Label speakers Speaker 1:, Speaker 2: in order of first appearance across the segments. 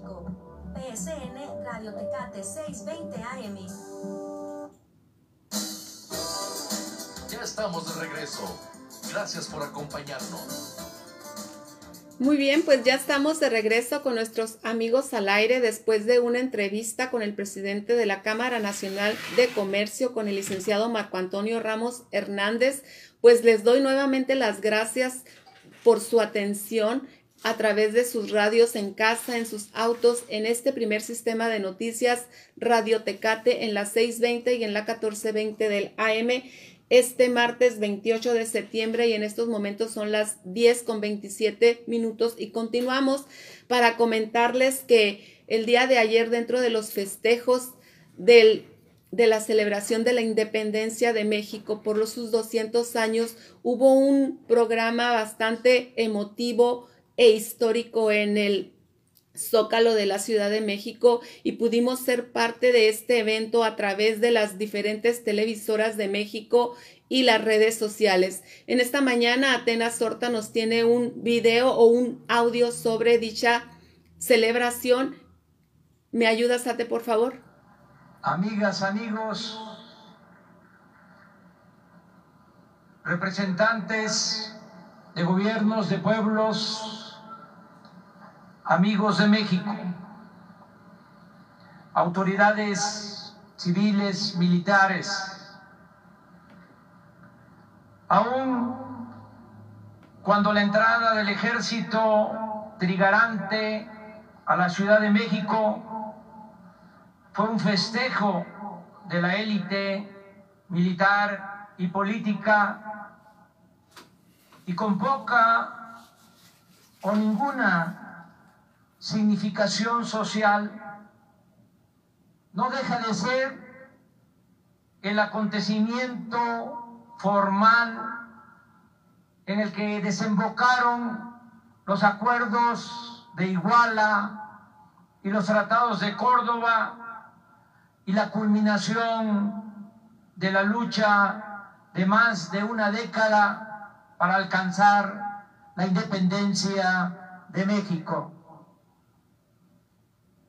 Speaker 1: México. PSN Radio Tecate 620 AM.
Speaker 2: Ya estamos de regreso. Gracias por acompañarnos.
Speaker 3: Muy bien, pues ya estamos de regreso con nuestros amigos al aire después de una entrevista con el presidente de la Cámara Nacional de Comercio, con el licenciado Marco Antonio Ramos Hernández. Pues les doy nuevamente las gracias por su atención a través de sus radios en casa, en sus autos, en este primer sistema de noticias Radio Tecate en la 620 y en la 1420 del AM este martes 28 de septiembre y en estos momentos son las 10 con 27 minutos y continuamos para comentarles que el día de ayer dentro de los festejos del, de la celebración de la independencia de México por los sus 200 años hubo un programa bastante emotivo e histórico en el Zócalo de la Ciudad de México y pudimos ser parte de este evento a través de las diferentes televisoras de México y las redes sociales. En esta mañana Atenas Horta nos tiene un video o un audio sobre dicha celebración. ¿Me ayudas, Ate, por favor?
Speaker 4: Amigas, amigos, representantes de gobiernos, de pueblos, amigos de México, autoridades civiles, militares, aún cuando la entrada del ejército trigarante a la Ciudad de México fue un festejo de la élite militar y política y con poca o ninguna significación social, no deja de ser el acontecimiento formal en el que desembocaron los acuerdos de Iguala y los tratados de Córdoba y la culminación de la lucha de más de una década para alcanzar la independencia de México.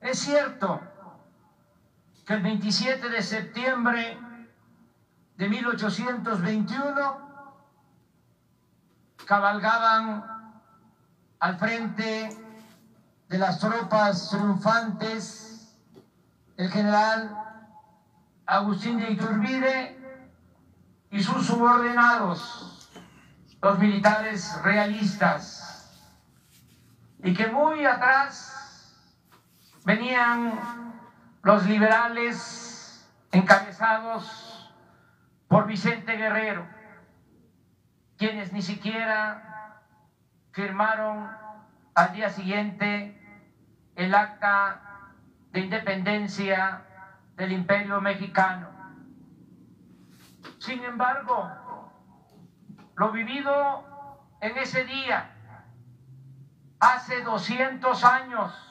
Speaker 4: Es cierto que el 27 de septiembre de 1821 cabalgaban al frente de las tropas triunfantes el general Agustín de Iturbide y sus subordinados, los militares realistas, y que muy atrás venían los liberales encabezados por Vicente Guerrero, quienes ni siquiera firmaron al día siguiente el acta de independencia del imperio mexicano. Sin embargo, lo vivido en ese día, hace 200 años,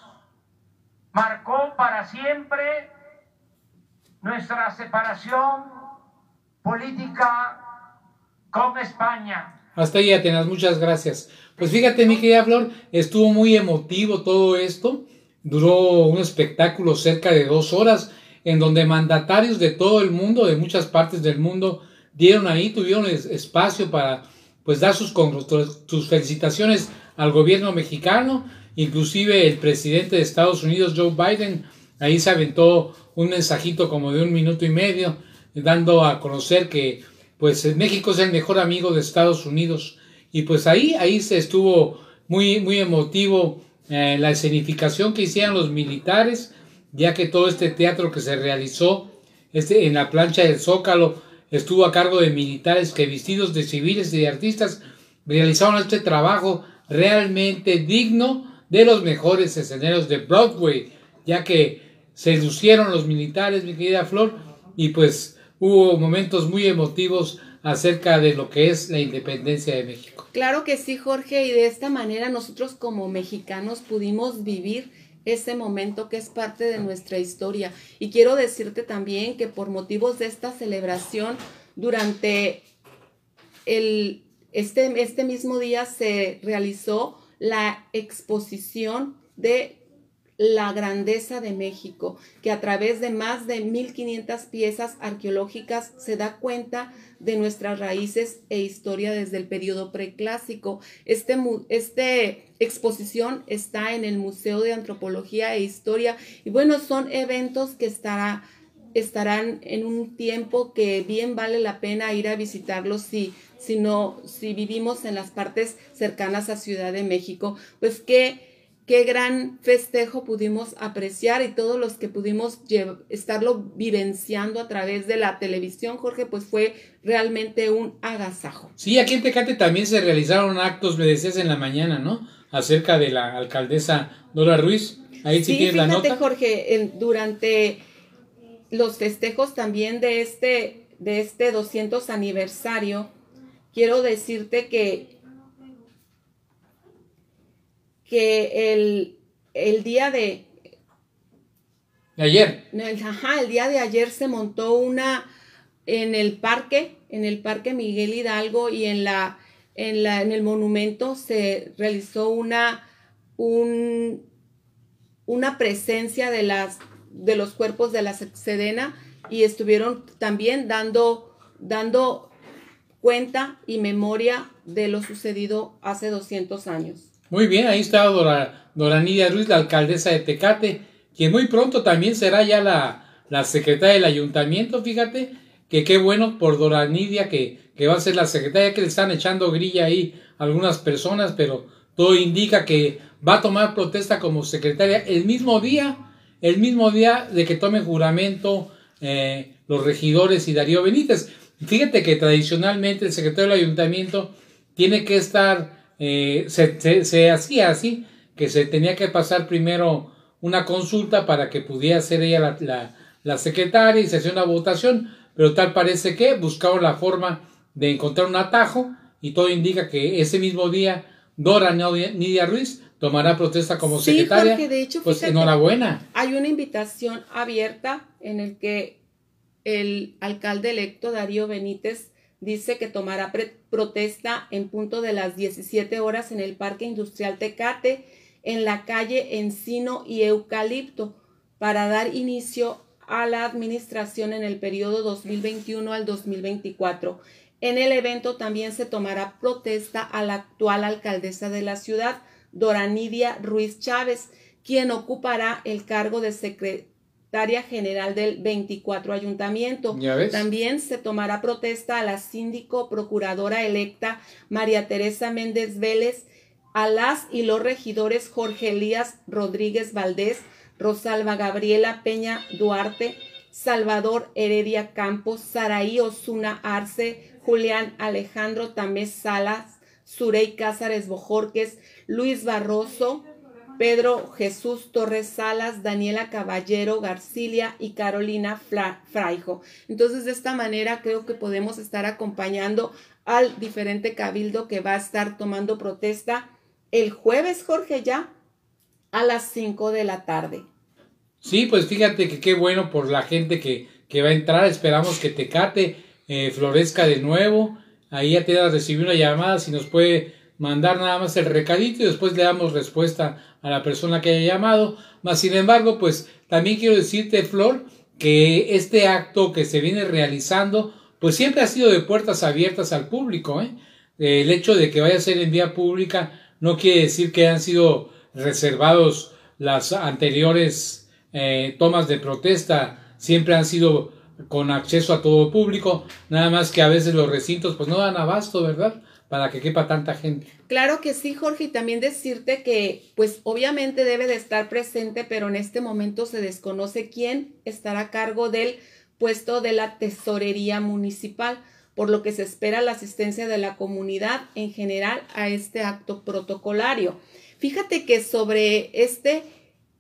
Speaker 4: marcó para siempre nuestra separación política con España.
Speaker 5: Hasta ahí, Atenas, muchas gracias. Pues fíjate, mi querida Flor, estuvo muy emotivo todo esto. Duró un espectáculo cerca de dos horas, en donde mandatarios de todo el mundo, de muchas partes del mundo, dieron ahí, tuvieron espacio para pues dar sus, sus felicitaciones al gobierno mexicano Inclusive el presidente de Estados Unidos, Joe Biden, ahí se aventó un mensajito como de un minuto y medio, dando a conocer que pues México es el mejor amigo de Estados Unidos. Y pues ahí, ahí se estuvo muy, muy emotivo eh, la escenificación que hicieron los militares, ya que todo este teatro que se realizó este, en la plancha del Zócalo estuvo a cargo de militares que vestidos de civiles y de artistas realizaron este trabajo realmente digno de los mejores escenarios de Broadway, ya que se lucieron los militares, mi querida Flor, y pues hubo momentos muy emotivos acerca de lo que es la independencia de México.
Speaker 3: Claro que sí, Jorge, y de esta manera nosotros como mexicanos pudimos vivir ese momento que es parte de nuestra historia. Y quiero decirte también que por motivos de esta celebración, durante el, este, este mismo día se realizó la exposición de la grandeza de México, que a través de más de 1500 piezas arqueológicas se da cuenta de nuestras raíces e historia desde el periodo preclásico. Este, este exposición está en el Museo de Antropología e Historia y bueno, son eventos que estará, estarán en un tiempo que bien vale la pena ir a visitarlos si, si, no, si vivimos en las partes cercanas a Ciudad de México. Pues que qué gran festejo pudimos apreciar y todos los que pudimos estarlo vivenciando a través de la televisión, Jorge, pues fue realmente un agasajo.
Speaker 5: Sí, aquí en Tecate también se realizaron actos, me decías en la mañana, ¿no? Acerca de la alcaldesa Dora Ruiz. Ahí sí, tienes la nota.
Speaker 3: Jorge, durante los festejos también de este, de este 200 aniversario, quiero decirte que que el, el día de...
Speaker 5: ayer.
Speaker 3: Ajá, el día de ayer se montó una en el parque, en el parque Miguel Hidalgo y en la en la en el monumento se realizó una un, una presencia de las de los cuerpos de la Sedena y estuvieron también dando dando cuenta y memoria de lo sucedido hace 200 años.
Speaker 5: Muy bien, ahí está Dora, Nidia Ruiz, la alcaldesa de Tecate, quien muy pronto también será ya la, la secretaria del ayuntamiento, fíjate, que qué bueno por Dora Nidia que, que va a ser la secretaria, que le están echando grilla ahí algunas personas, pero todo indica que va a tomar protesta como secretaria el mismo día, el mismo día de que tomen juramento eh, los regidores y Darío Benítez. Fíjate que tradicionalmente el secretario del ayuntamiento tiene que estar eh, se, hacía así, que se tenía que pasar primero una consulta para que pudiera ser ella la, secretaria y se hacía una votación, pero tal parece que buscaron la forma de encontrar un atajo y todo indica que ese mismo día Dora Nidia Ruiz tomará protesta como secretaria.
Speaker 3: de hecho,
Speaker 5: pues enhorabuena.
Speaker 3: Hay una invitación abierta en el que el alcalde electo Darío Benítez dice que tomará protesta en punto de las 17 horas en el Parque Industrial Tecate, en la calle Encino y Eucalipto, para dar inicio a la administración en el periodo 2021 al 2024. En el evento también se tomará protesta a la actual alcaldesa de la ciudad, Doranidia Ruiz Chávez, quien ocupará el cargo de secretaria general del 24 ayuntamiento. También se tomará protesta a la síndico procuradora electa María Teresa Méndez Vélez, a las y los regidores Jorge Elías Rodríguez Valdés, Rosalba Gabriela Peña Duarte, Salvador Heredia Campos, Saraí Osuna Arce, Julián Alejandro Tamés Salas, Surey Cázares Bojorques, Luis Barroso, Pedro Jesús Torres Salas, Daniela Caballero Garcilia y Carolina Fraijo. Entonces, de esta manera creo que podemos estar acompañando al diferente cabildo que va a estar tomando protesta el jueves, Jorge, ya a las 5 de la tarde.
Speaker 5: Sí, pues fíjate que qué bueno por la gente que, que va a entrar. Esperamos que Tecate eh, florezca de nuevo. Ahí ya te a recibir una llamada si nos puede mandar nada más el recadito y después le damos respuesta a la persona que haya llamado. Mas, sin embargo, pues también quiero decirte, Flor, que este acto que se viene realizando, pues siempre ha sido de puertas abiertas al público. ¿eh? El hecho de que vaya a ser en vía pública no quiere decir que han sido reservados las anteriores eh, tomas de protesta, siempre han sido con acceso a todo público, nada más que a veces los recintos pues no dan abasto, ¿verdad? para que quepa tanta gente.
Speaker 3: Claro que sí, Jorge, y también decirte que, pues obviamente debe de estar presente, pero en este momento se desconoce quién estará a cargo del puesto de la tesorería municipal, por lo que se espera la asistencia de la comunidad en general a este acto protocolario. Fíjate que sobre este,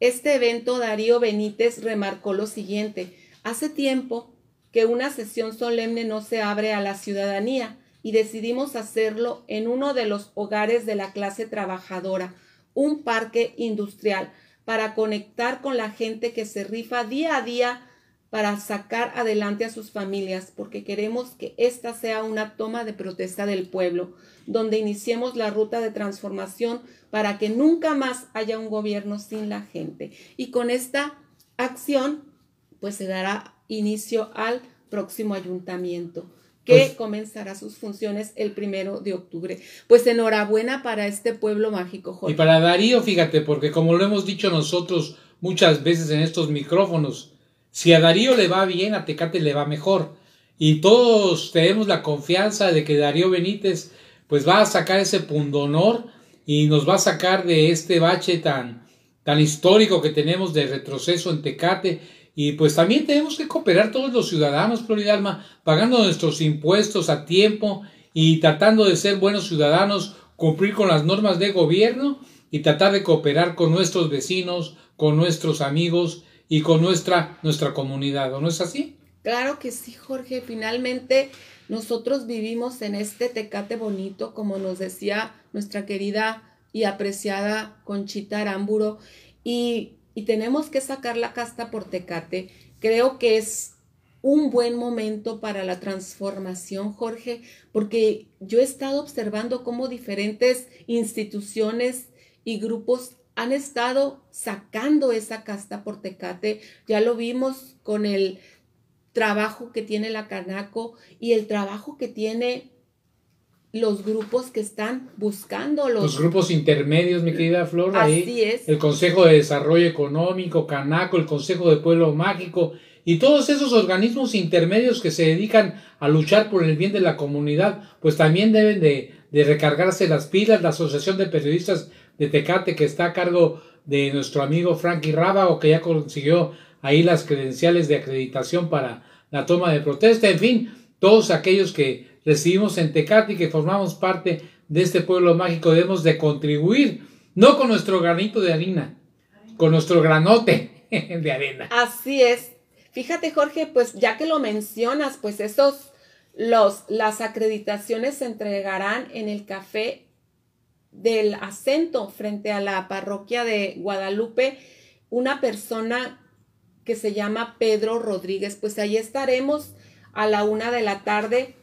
Speaker 3: este evento Darío Benítez remarcó lo siguiente, hace tiempo que una sesión solemne no se abre a la ciudadanía y decidimos hacerlo en uno de los hogares de la clase trabajadora, un parque industrial, para conectar con la gente que se rifa día a día para sacar adelante a sus familias, porque queremos que esta sea una toma de protesta del pueblo, donde iniciemos la ruta de transformación para que nunca más haya un gobierno sin la gente. Y con esta acción, pues se dará inicio al próximo ayuntamiento que
Speaker 5: Pues-
Speaker 3: comenzará sus funciones el primero de octubre. Pues enhorabuena para este pueblo mágico,
Speaker 5: Y
Speaker 3: Jorge.
Speaker 5: para Darío, fíjate, porque como lo hemos dicho nosotros muchas veces en estos micrófonos, si a Darío le va bien, a Tecate le va mejor. Y todos tenemos la confianza de que Darío Benítez pues va a sacar ese pundonor y nos va a sacar de este bache tan, tan histórico que tenemos de retroceso en Tecate. Y pues también tenemos que cooperar todos los ciudadanos, Florida Alma, pagando nuestros impuestos a tiempo y tratando de ser buenos ciudadanos, cumplir con las normas de gobierno y tratar de cooperar con nuestros vecinos, con nuestros amigos y con nuestra, nuestra comunidad. ¿O no es así?
Speaker 3: Claro que sí, Jorge. Finalmente, nosotros vivimos en este tecate bonito, como nos decía nuestra querida y apreciada Conchita Aramburo, y, y tenemos que sacar la casta por tecate. Creo que es un buen momento para la transformación, Jorge, porque yo he estado observando cómo diferentes instituciones y grupos han estado sacando esa casta por tecate. Ya lo vimos con el trabajo que tiene la Canaco y el trabajo que tiene los grupos que están buscando los,
Speaker 5: Los grupos intermedios, mi querida Flor, ahí.
Speaker 3: Así es.
Speaker 5: El Consejo de Desarrollo Económico, Canaco, el Consejo de Pueblo Mágico y todos esos organismos intermedios que se dedican a luchar por el bien de la comunidad, pues también deben de, de recargarse las pilas. La Asociación de Periodistas de Tecate, que está a cargo de nuestro amigo Frankie Rábago, que ya consiguió ahí las credenciales de acreditación para la toma de protesta, en fin, todos aquellos que recibimos en Tecate que formamos parte de este pueblo mágico debemos de contribuir, no con nuestro granito de harina, con nuestro granote de arena.
Speaker 3: Así es. Fíjate, Jorge, pues ya que lo mencionas, pues esos, los, las acreditaciones se entregarán en el café del acento frente a la parroquia de Guadalupe, una persona que se llama Pedro Rodríguez. Pues ahí estaremos a la una de la tarde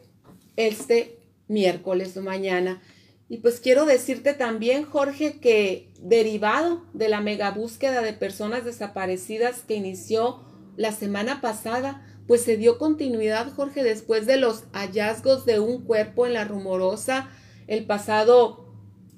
Speaker 3: este miércoles o mañana. Y pues quiero decirte también, Jorge, que derivado de la mega búsqueda de personas desaparecidas que inició la semana pasada, pues se dio continuidad, Jorge, después de los hallazgos de un cuerpo en la rumorosa el pasado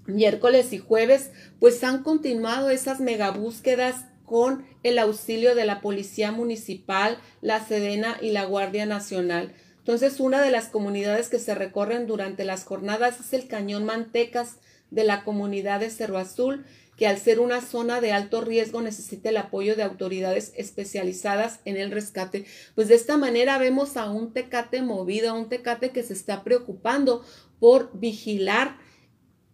Speaker 3: miércoles y jueves, pues han continuado esas mega búsquedas con el auxilio de la Policía Municipal, la Sedena y la Guardia Nacional. Entonces, una de las comunidades que se recorren durante las jornadas es el Cañón Mantecas de la comunidad de Cerro Azul, que al ser una zona de alto riesgo necesita el apoyo de autoridades especializadas en el rescate. Pues de esta manera vemos a un tecate movido, a un tecate que se está preocupando por vigilar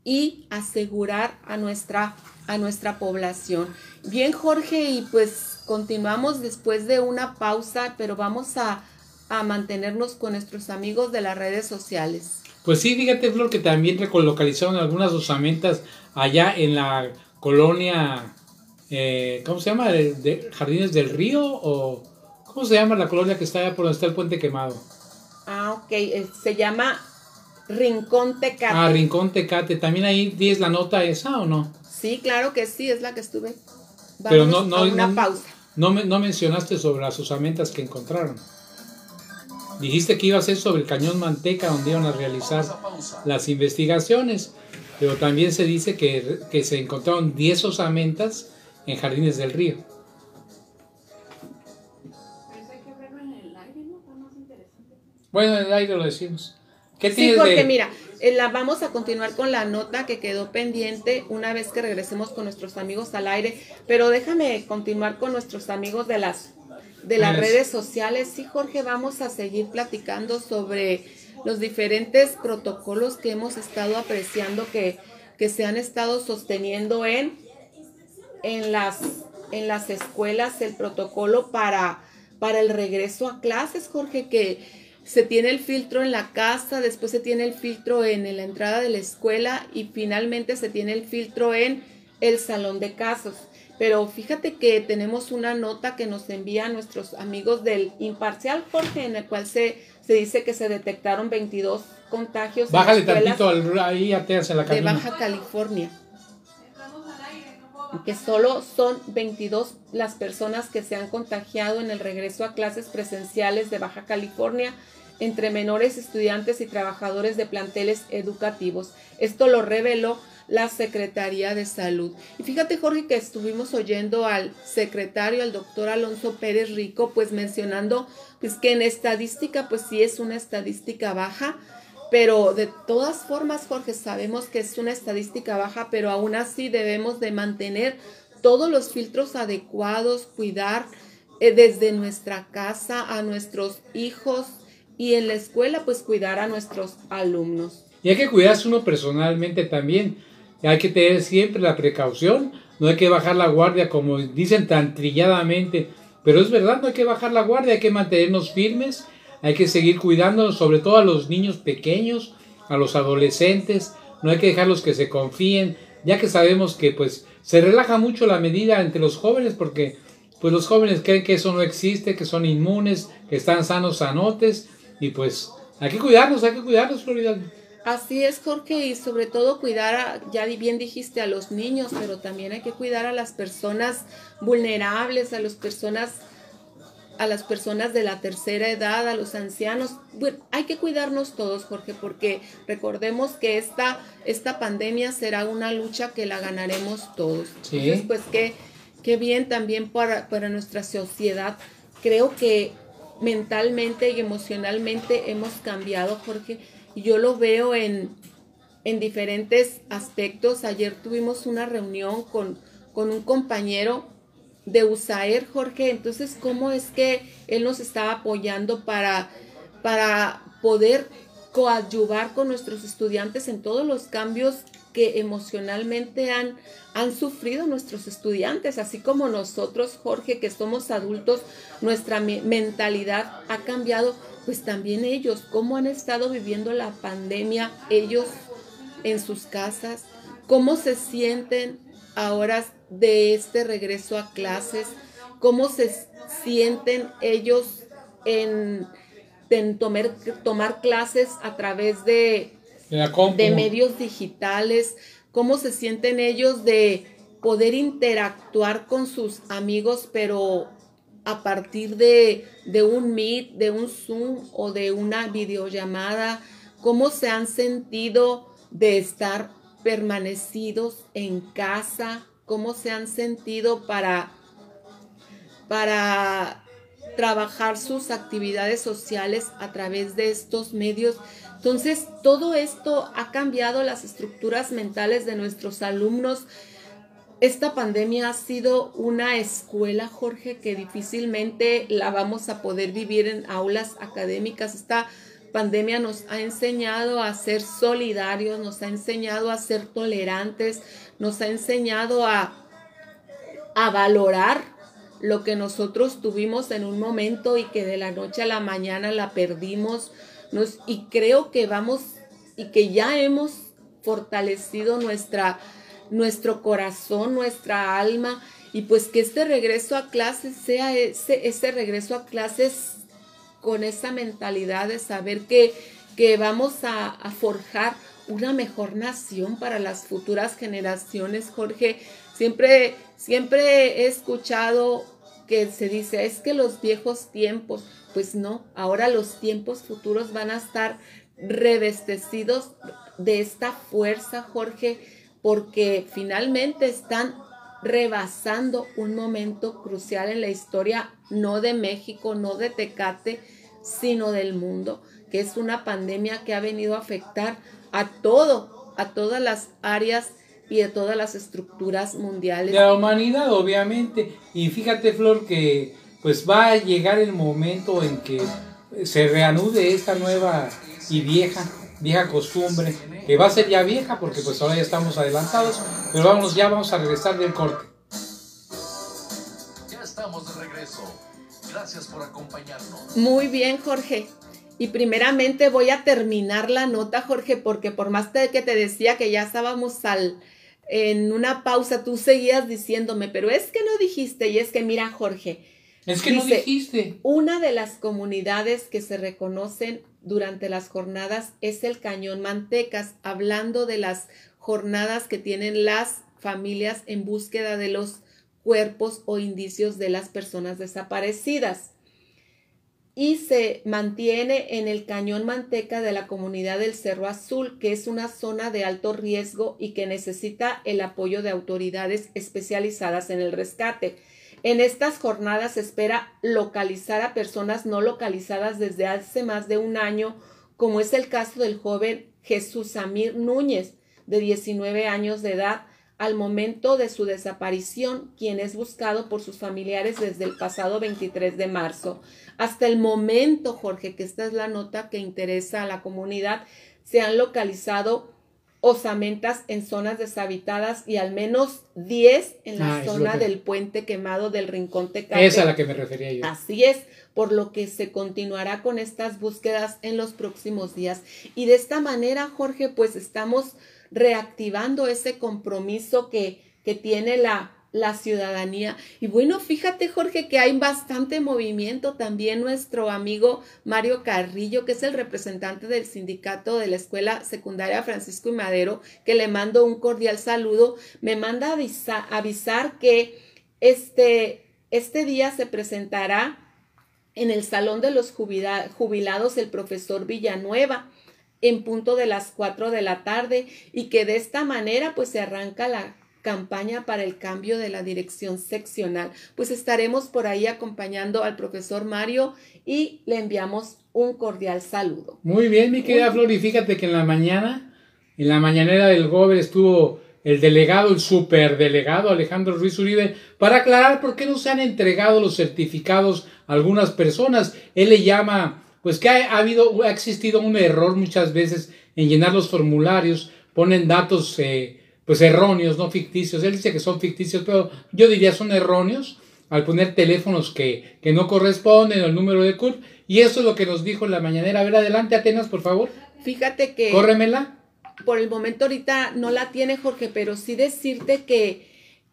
Speaker 3: y asegurar a nuestra, a nuestra población. Bien, Jorge, y pues continuamos después de una pausa, pero vamos a, a mantenernos con nuestros amigos de las redes sociales.
Speaker 5: Pues sí, fíjate, Flor, que también recolocalizaron algunas osamentas allá en la colonia, eh, ¿cómo se llama? ¿De, de Jardines del Río? ¿O cómo se llama la colonia que está allá por donde está el puente quemado?
Speaker 3: Ah, ok, eh, se llama Rincón Tecate.
Speaker 5: Ah, Rincón Tecate. ¿También ahí tienes la nota esa o no?
Speaker 3: Sí, claro que sí, es la que estuve. Vamos
Speaker 5: Pero no- no-
Speaker 3: a una
Speaker 5: no-
Speaker 3: pausa.
Speaker 5: No, no mencionaste sobre las osamentas que encontraron. Dijiste que iba a ser sobre el cañón Manteca, donde iban a realizar las investigaciones, pero también se dice que, que se encontraron 10 osamentas en Jardines del Río. Bueno, en el aire lo decimos. ¿Qué
Speaker 3: Sí,
Speaker 5: de-
Speaker 3: mira, eh, la, vamos a continuar con la nota que quedó pendiente una vez que regresemos con nuestros amigos al aire, pero déjame continuar con nuestros amigos de las de las
Speaker 5: Pues-
Speaker 3: redes sociales. Sí, Jorge, vamos a seguir platicando sobre los diferentes protocolos que hemos estado apreciando que, que se han estado sosteniendo en, en, las, en las escuelas, el protocolo para, para el regreso a clases, Jorge, que se tiene el filtro en la casa, después se tiene el filtro en la entrada de la escuela y finalmente se tiene el filtro en el salón de casos. Pero fíjate que tenemos una nota que nos envían nuestros amigos del Imparcial, Jorge, en el cual se, se dice que se detectaron 22 contagios
Speaker 5: Bájale
Speaker 3: en
Speaker 5: tantito al, ahí ateas en la
Speaker 3: de. Baja California. Que solo son 22 las personas que se han contagiado en el regreso a clases presenciales de Baja California entre menores estudiantes y trabajadores de planteles educativos. Esto lo reveló la Secretaría de Salud. Y fíjate, Jorge, que estuvimos oyendo al secretario, al doctor Alonso Pérez Rico, pues mencionando pues que en estadística, pues sí es una estadística baja, pero de todas formas, Jorge, sabemos que es una estadística baja, pero aún así debemos de mantener todos los filtros adecuados, cuidar eh, desde nuestra casa a nuestros hijos y en la escuela, pues cuidar a nuestros alumnos.
Speaker 5: Y hay que cuidarse uno personalmente también. Hay que tener siempre la precaución. No hay que bajar la guardia como dicen tan trilladamente. Pero es verdad, no hay que bajar la guardia. Hay que mantenernos firmes. Hay que seguir cuidándonos, sobre todo a los niños pequeños, a los adolescentes. No hay que dejarlos que se confíen, ya que sabemos que pues se relaja mucho la medida entre los jóvenes porque pues los jóvenes creen que eso no existe, que son inmunes, que están sanos, sanotes y pues hay que cuidarnos, hay que cuidarnos, Florida.
Speaker 3: Así es, Jorge, y sobre todo cuidar, a, ya bien dijiste, a los niños, pero también hay que cuidar a las personas vulnerables, a las personas, a las personas de la tercera edad, a los ancianos. Bueno, hay que cuidarnos todos, Jorge, porque recordemos que esta, esta pandemia será una lucha que la ganaremos todos.
Speaker 5: Sí.
Speaker 3: Entonces, pues qué, qué bien también para, para nuestra sociedad. Creo que mentalmente y emocionalmente hemos cambiado, Jorge. Yo lo veo en, en diferentes aspectos. Ayer tuvimos una reunión con, con un compañero de USAER, Jorge. Entonces, ¿cómo es que él nos estaba apoyando para, para poder coadyuvar con nuestros estudiantes en todos los cambios que emocionalmente han, han sufrido nuestros estudiantes, así como nosotros, Jorge, que somos adultos, nuestra me mentalidad ha cambiado, pues también ellos, cómo han estado viviendo la pandemia, ellos en sus casas, cómo se sienten ahora de este regreso a clases, cómo se sienten ellos en, en tomar, tomar clases a través de, de medios digitales, cómo se sienten ellos de poder interactuar con sus amigos, pero a partir de, de, un Meet, de un Zoom o de una videollamada, cómo se han sentido de estar permanecidos en casa, cómo se han sentido para, para trabajar sus actividades sociales a través de estos medios. Entonces, todo esto ha cambiado las estructuras mentales de nuestros alumnos. Esta pandemia ha sido una escuela, Jorge, que difícilmente la vamos a poder vivir en aulas académicas. Esta pandemia nos ha enseñado a ser solidarios, nos ha enseñado a ser tolerantes, nos ha enseñado a, a valorar lo que nosotros tuvimos en un momento y que de la noche a la mañana la perdimos. Y creo que vamos y que ya hemos fortalecido nuestra, nuestro corazón, nuestra alma y pues que este regreso a clases sea ese, ese regreso a clases con esa mentalidad de saber que, que vamos a, a forjar una mejor nación para las futuras generaciones, Jorge. Siempre, siempre he escuchado que se dice, es que los viejos tiempos, pues no, ahora los tiempos futuros van a estar revestecidos de esta fuerza, Jorge, porque finalmente están rebasando un momento crucial en la historia, no de México, no de Tecate, sino del mundo, que es una pandemia que ha venido a afectar a todo, a todas las áreas y de todas las estructuras mundiales.
Speaker 5: De la humanidad, obviamente. Y fíjate, Flor, que pues va a llegar el momento en que se reanude esta nueva y vieja, vieja costumbre, que va a ser ya vieja porque pues ahora ya estamos adelantados, pero vámonos, ya vamos a regresar del corte.
Speaker 2: Ya estamos de regreso. Gracias por acompañarnos.
Speaker 3: Muy bien, Jorge. Y primeramente voy a terminar la nota, Jorge, porque por más que te decía que ya estábamos al, en una pausa tú seguías diciéndome, pero es que no dijiste, y es que mira, Jorge.
Speaker 5: Es que no
Speaker 3: dice,
Speaker 5: dijiste.
Speaker 3: Una de las comunidades que se reconocen durante las jornadas es el Cañón Mantecas, hablando de las jornadas que tienen las familias en búsqueda de los cuerpos o indicios de las personas desaparecidas. Y se mantiene en el cañón manteca de la comunidad del Cerro Azul, que es una zona de alto riesgo y que necesita el apoyo de autoridades especializadas en el rescate. En estas jornadas se espera localizar a personas no localizadas desde hace más de un año, como es el caso del joven Jesús Amir Núñez, de 19 años de edad, al momento de su desaparición, quien es buscado por sus familiares desde el pasado 23 de marzo. Hasta el momento, Jorge, que esta es la nota que interesa a la comunidad, se han localizado osamentas en zonas deshabitadas y al menos 10 en la
Speaker 5: Ah,
Speaker 3: zona
Speaker 5: que-
Speaker 3: del puente quemado del Rincón Tecate.
Speaker 5: Esa es a la que me refería yo.
Speaker 3: Así es, por lo que se continuará con estas búsquedas en los próximos días. Y de esta manera, Jorge, pues estamos reactivando ese compromiso que, que tiene la, la ciudadanía. Y bueno, fíjate, Jorge, que hay bastante movimiento. También nuestro amigo Mario Carrillo, que es el representante del sindicato de la Escuela Secundaria Francisco y Madero, que le mando un cordial saludo, me manda avisa- avisar que este, este día se presentará en el Salón de los Jubila- Jubilados el profesor Villanueva en punto de las 4 de la tarde y que de esta manera pues se arranca la campaña para el cambio de la dirección seccional. Pues estaremos por ahí acompañando al profesor Mario y le enviamos un cordial saludo.
Speaker 5: Muy bien, mi querida Flor, y fíjate que en la mañana, en la mañanera del Gober estuvo el delegado, el superdelegado Alejandro Ruiz Uribe, para aclarar por qué no se han entregado los certificados a algunas personas. Él le llama, pues que ha, ha habido, ha existido un error muchas veces en llenar los formularios, ponen datos eh, pues erróneos, no ficticios. Él dice que son ficticios, pero yo diría son erróneos al poner teléfonos que, que no corresponden al número de CURP. Y eso es lo que nos dijo en la mañanera. A ver, adelante, Atenas, por favor.
Speaker 3: Fíjate que
Speaker 5: Córremela.
Speaker 3: por el momento ahorita no la tiene Jorge, pero sí decirte que,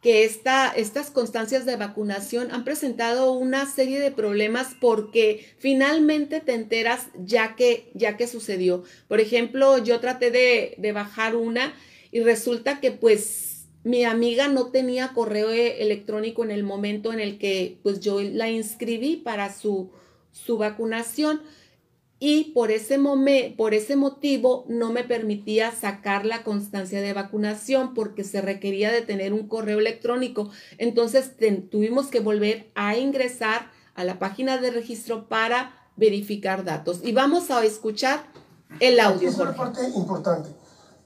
Speaker 3: que esta, estas constancias de vacunación han presentado una serie de problemas porque finalmente te enteras ya que, ya que sucedió. Por ejemplo, yo traté de, de bajar una y resulta que pues mi amiga no tenía correo e- electrónico en el momento en el que pues yo la inscribí para su, su vacunación y por ese, momen- por ese motivo no me permitía sacar la constancia de vacunación porque se requería de tener un correo electrónico. Entonces te- tuvimos que volver a ingresar a la página de registro para verificar datos. Y vamos a escuchar el audio.
Speaker 6: Es una parte importante.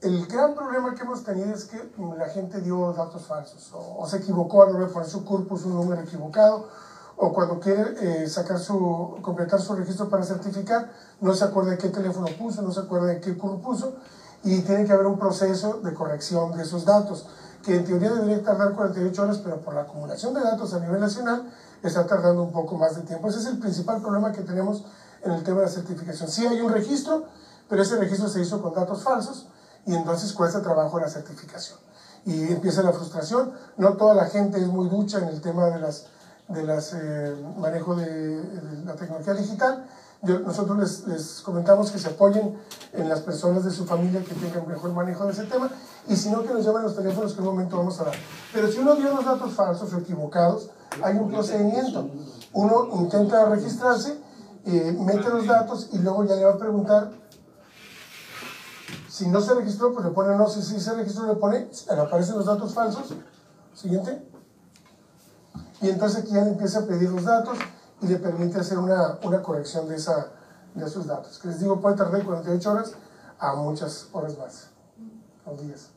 Speaker 6: El gran problema que hemos tenido es que la gente dio datos falsos o, o se equivocó a la hora de poner su CURP, puso un número equivocado o cuando quiere eh, sacar su, completar su registro para certificar, no se acuerda de qué teléfono puso, no se acuerda de qué CURP puso y tiene que haber un proceso de corrección de esos datos que en teoría debería tardar 48 horas, pero por la acumulación de datos a nivel nacional está tardando un poco más de tiempo. Ese es el principal problema que tenemos en el tema de la certificación. Sí hay un registro, pero ese registro se hizo con datos falsos y entonces cuesta trabajo la certificación. Y empieza la frustración. No toda la gente es muy ducha en el tema de las de las eh, manejo de, la tecnología digital. Nosotros les, comentamos que se apoyen en las personas de su familia que tengan mejor manejo de ese tema y si no que nos llamen los teléfonos que en un momento vamos a dar. Pero si uno dio los datos falsos o equivocados, hay un procedimiento. Uno intenta registrarse, eh, mete los datos y luego ya le va a preguntar si no se registró, pues le pone no, si sí se registró, le pone, aparecen los datos falsos. Siguiente. Y entonces aquí ya empieza a pedir los datos y le permite hacer una, una corrección de, esa, de esos datos. Que les digo, puede tardar 48 horas a muchas horas más, o días.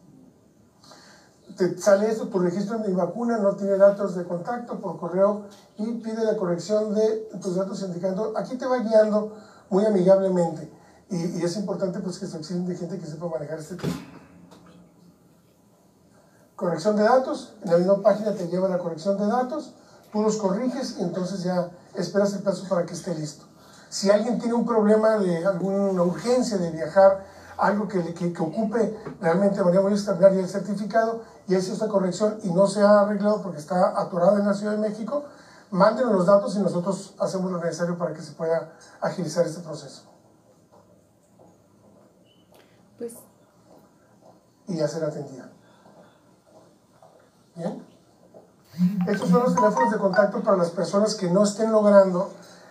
Speaker 6: Te sale esto, tu registro de mi vacuna no tiene datos de contacto por correo y pide la corrección de tus datos indicando, aquí te va guiando muy amigablemente. Y, es importante pues que se de gente que sepa manejar este tema. Corrección de datos, en la misma página te lleva la corrección de datos, tú los corriges y entonces ya esperas el plazo para que esté listo. Si alguien tiene un problema de alguna urgencia de viajar algo que, que, que ocupe realmente de manera muy extraordinaria el certificado y es esta corrección y no se ha arreglado porque está atorado en la Ciudad de México, mándenos los datos y nosotros hacemos lo necesario para que se pueda agilizar este proceso.
Speaker 3: Pues
Speaker 6: y ya será atendida. Bien. Estos son los teléfonos de contacto para las personas que no estén logrando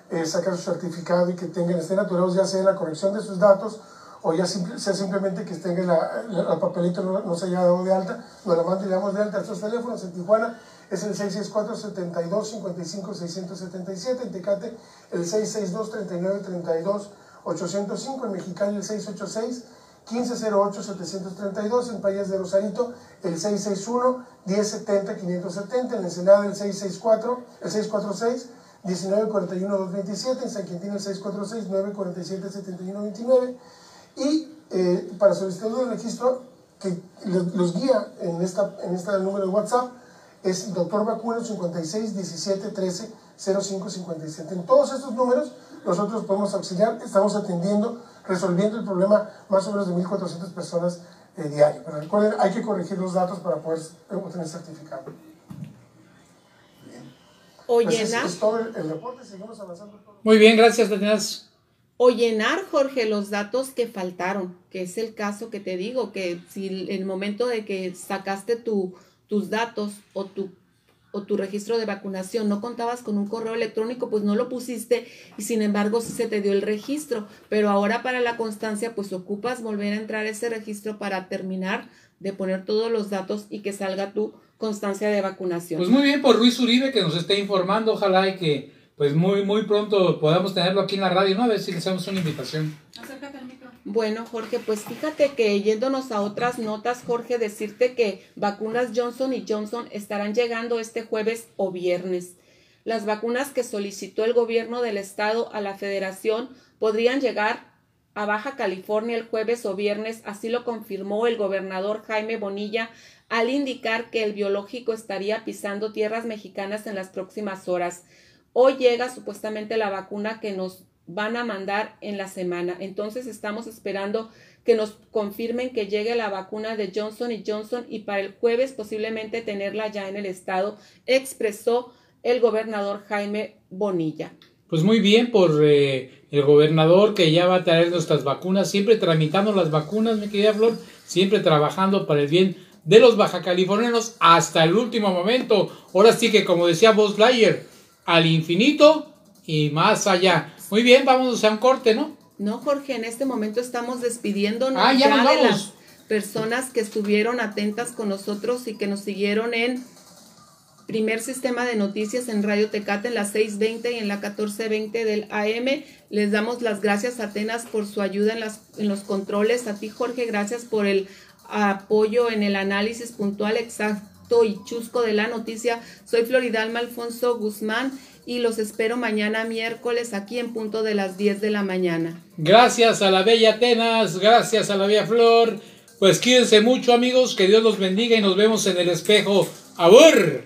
Speaker 6: eh, sacar su certificado y que tengan, estén atorados ya sea en la corrección de sus datos o ya sea simplemente que en la, la- el papelito no, se haya dado de alta, nos la manden y damos de alta estos teléfonos. En Tijuana es el 664-72-55-677, en Tecate el 662-39-32-805, en Mexicali el 686 1508-732, en Payas de Rosarito el 661-1070-570, en Ensenada el 664, el 646 1941-227, en San Quintín el 646-947-7129 y eh, para solicitud de registro que los, guía en esta en este número de WhatsApp es doctor vacuno 56 17 13 05 57. En todos estos números nosotros podemos auxiliar, estamos atendiendo, resolviendo el problema más o menos de 1.400 personas eh, diario. Pero recuerden, hay que corregir los datos para poder eh, obtener certificado.
Speaker 3: o
Speaker 6: Pues es,
Speaker 3: llenar,
Speaker 6: es todo el, el reporte, seguimos avanzando.
Speaker 5: Muy bien, gracias, Tatiana.
Speaker 3: o llenar, Jorge, los datos que faltaron, que es el caso que te digo, que si en el momento de que sacaste tu, tus datos o tu o tu registro de vacunación no contabas con un correo electrónico, pues no lo pusiste y sin embargo sí se te dio el registro, pero ahora para la constancia pues ocupas volver a entrar a ese registro para terminar de poner todos los datos y que salga tu constancia de vacunación.
Speaker 5: Pues muy bien por Luis Uribe que nos esté informando, ojalá y que pues muy muy pronto podamos tenerlo aquí en la radio, ¿no? A ver si le hacemos una invitación.
Speaker 3: Bueno, Jorge, pues fíjate que yéndonos a otras notas, Jorge, decirte que vacunas Johnson y Johnson estarán llegando este jueves o viernes. Las vacunas que solicitó el gobierno del estado a la federación podrían llegar a Baja California el jueves o viernes, así lo confirmó el gobernador Jaime Bonilla al indicar que el biológico estaría pisando tierras mexicanas en las próximas horas. Hoy llega supuestamente la vacuna que nos van a mandar en la semana. Entonces estamos esperando que nos confirmen que llegue la vacuna de Johnson y Johnson y para el jueves posiblemente tenerla ya en el estado, expresó el gobernador Jaime Bonilla.
Speaker 5: Pues muy bien por eh, el gobernador que ya va a traer nuestras vacunas, siempre tramitando las vacunas, mi querida Flor, siempre trabajando para el bien de los baja californianos hasta el último momento. Ahora sí que como decía Buzz Lightyear, al infinito y más allá. Muy bien, vamos a un corte, ¿no?
Speaker 3: No, Jorge, en este momento estamos despidiéndonos
Speaker 5: Ah, ya
Speaker 3: de las personas que estuvieron atentas con nosotros y que nos siguieron en primer sistema de noticias en Radio Tecate en las 6.20 y en la 14.20 del AM. Les damos las gracias a Atenas por su ayuda en, las, en los controles. A ti, Jorge, gracias por el apoyo en el análisis puntual, exacto y chusco de la noticia. Soy Floridalma Alfonso Guzmán y los espero mañana miércoles aquí en punto de las 10 de la mañana.
Speaker 5: Gracias a la bella Atenas, gracias a la bella Flor. Pues cuídense mucho amigos, que Dios los bendiga y nos vemos en el espejo. ¡Abur!